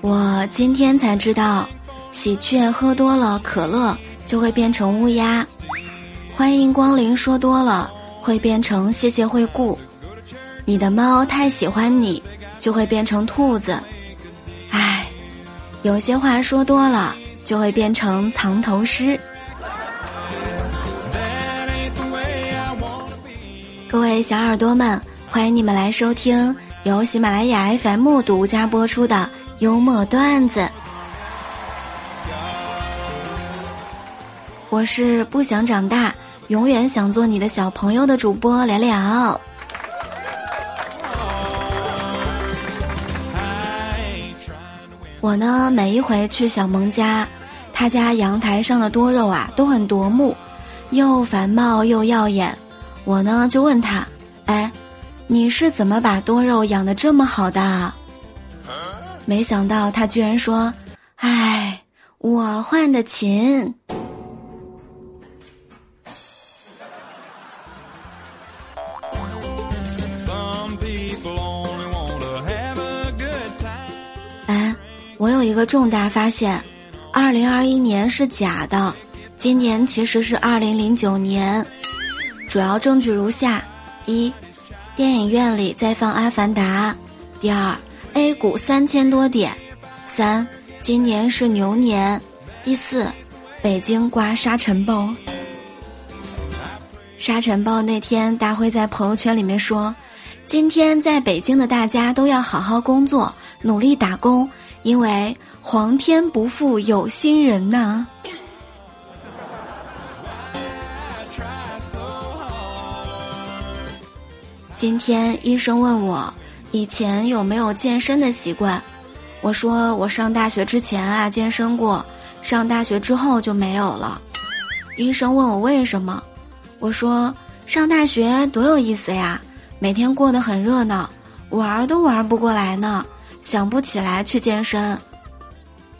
我今天才知道，喜鹊喝多了可乐就会变成乌鸦，欢迎光临说多了会变成谢谢惠顾，你的猫太喜欢你就会变成兔子，唉，有些话说多了就会变成藏头诗。各位小耳朵们，欢迎你们来收听由喜马拉雅 FM 独家播出的。幽默段子，我是不想长大，永远想做你的小朋友的主播聊聊。我呢，每一回去小萌家，他家阳台上的多肉啊，都很夺目，又繁茂又耀眼。我呢，就问他：“哎，你是怎么把多肉养的这么好的？”没想到他居然说：“哎，我换的勤。”我有一个重大发现：二零二一年是假的，今年其实是二零零九年。主要证据如下：一，电影院里在放《阿凡达》；第二。A 股三千多点，三，今年是牛年，第四，北京刮沙尘暴。沙尘暴那天，大辉在朋友圈里面说：“今天在北京的大家都要好好工作，努力打工，因为皇天不负有心人呐。”今天医生问我。以前有没有健身的习惯？我说我上大学之前啊健身过，上大学之后就没有了。医生问我为什么，我说上大学多有意思呀，每天过得很热闹，玩都玩不过来呢，想不起来去健身。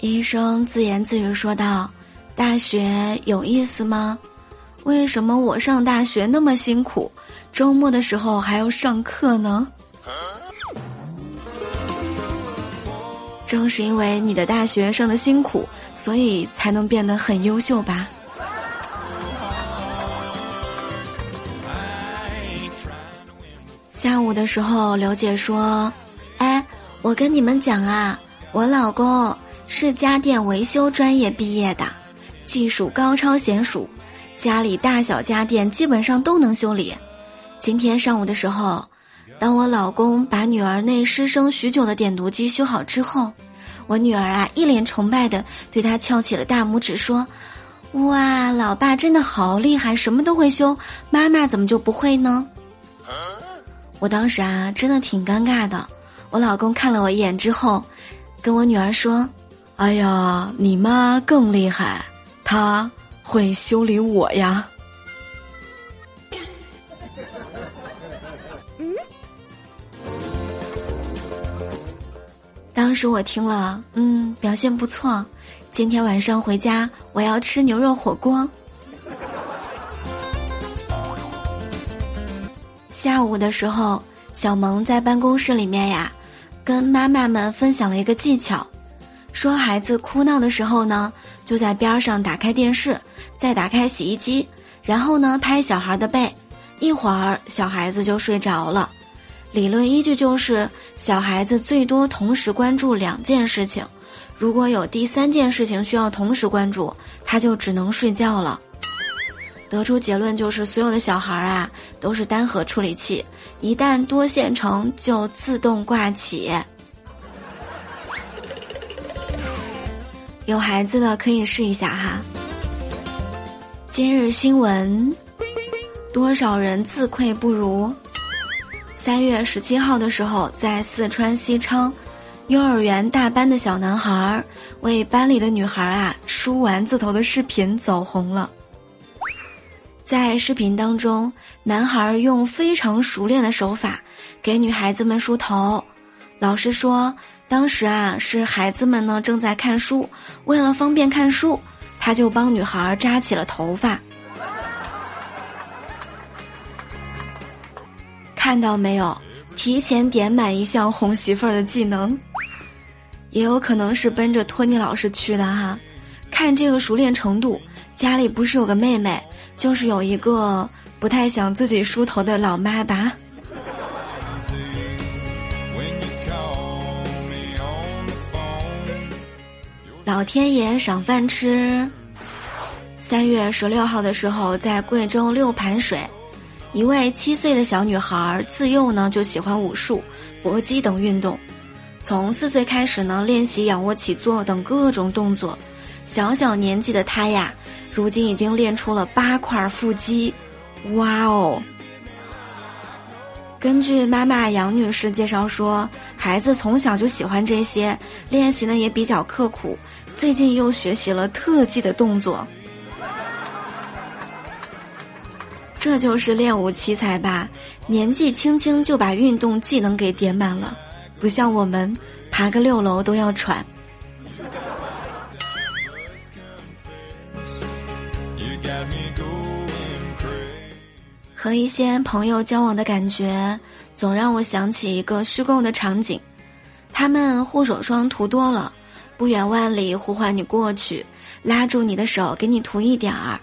医生自言自语说道：“大学有意思吗？为什么我上大学那么辛苦，周末的时候还要上课呢？”正是因为你的大学上的辛苦，所以才能变得很优秀吧。的时候，刘姐说：“哎，我跟你们讲啊，我老公是家电维修专业毕业的，技术高超娴熟，家里大小家电基本上都能修理。今天上午的时候。”当我老公把女儿那失声许久的点读机修好之后，我女儿啊一脸崇拜的对他翘起了大拇指，说：“哇，老爸真的好厉害，什么都会修，妈妈怎么就不会呢？”我当时啊真的挺尴尬的。我老公看了我一眼之后，跟我女儿说：“哎呀，你妈更厉害，她会修理我呀。”当时我听了，嗯，表现不错。今天晚上回家，我要吃牛肉火锅。下午的时候，小萌在办公室里面呀，跟妈妈们分享了一个技巧，说孩子哭闹的时候呢，就在边上打开电视，再打开洗衣机，然后呢拍小孩的背，一会儿小孩子就睡着了。理论依据就是，小孩子最多同时关注两件事情，如果有第三件事情需要同时关注，他就只能睡觉了。得出结论就是，所有的小孩啊都是单核处理器，一旦多线程就自动挂起。有孩子的可以试一下哈。今日新闻：多少人自愧不如？三月十七号的时候，在四川西昌，幼儿园大班的小男孩为班里的女孩啊梳丸子头的视频走红了。在视频当中，男孩用非常熟练的手法给女孩子们梳头。老师说，当时啊是孩子们呢正在看书，为了方便看书，他就帮女孩扎起了头发。看到没有？提前点满一项哄媳妇儿的技能，也有可能是奔着托尼老师去的哈。看这个熟练程度，家里不是有个妹妹，就是有一个不太想自己梳头的老妈吧。老天爷赏饭吃。三月十六号的时候，在贵州六盘水。一位七岁的小女孩自幼呢就喜欢武术、搏击等运动，从四岁开始呢练习仰卧起坐等各种动作。小小年纪的她呀，如今已经练出了八块腹肌，哇哦！根据妈妈杨女士介绍说，孩子从小就喜欢这些，练习呢也比较刻苦，最近又学习了特技的动作。这就是练武奇才吧，年纪轻轻就把运动技能给点满了，不像我们爬个六楼都要喘。和一些朋友交往的感觉，总让我想起一个虚构的场景：他们护手霜涂多了，不远万里呼唤你过去，拉住你的手，给你涂一点儿。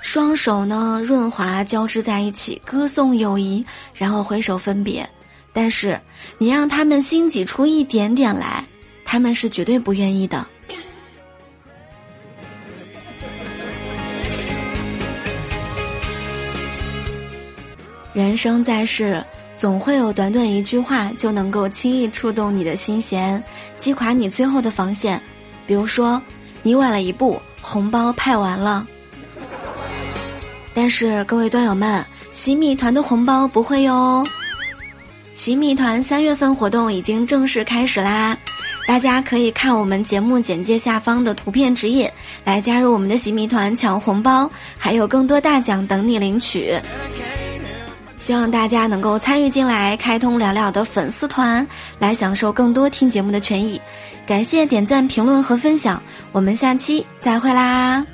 双手呢润滑交织在一起，歌颂友谊，然后挥手分别。但是你让他们心挤出一点点来，他们是绝对不愿意的。人生在世，总会有短短一句话就能够轻易触动你的心弦，击垮你最后的防线。比如说，你晚了一步，红包派完了。但是各位段友们，洗米团的红包不会哟！洗米团三月份活动已经正式开始啦，大家可以看我们节目简介下方的图片指引来加入我们的洗米团抢红包，还有更多大奖等你领取。希望大家能够参与进来，开通了了的粉丝团，来享受更多听节目的权益。感谢点赞、评论和分享，我们下期再会啦！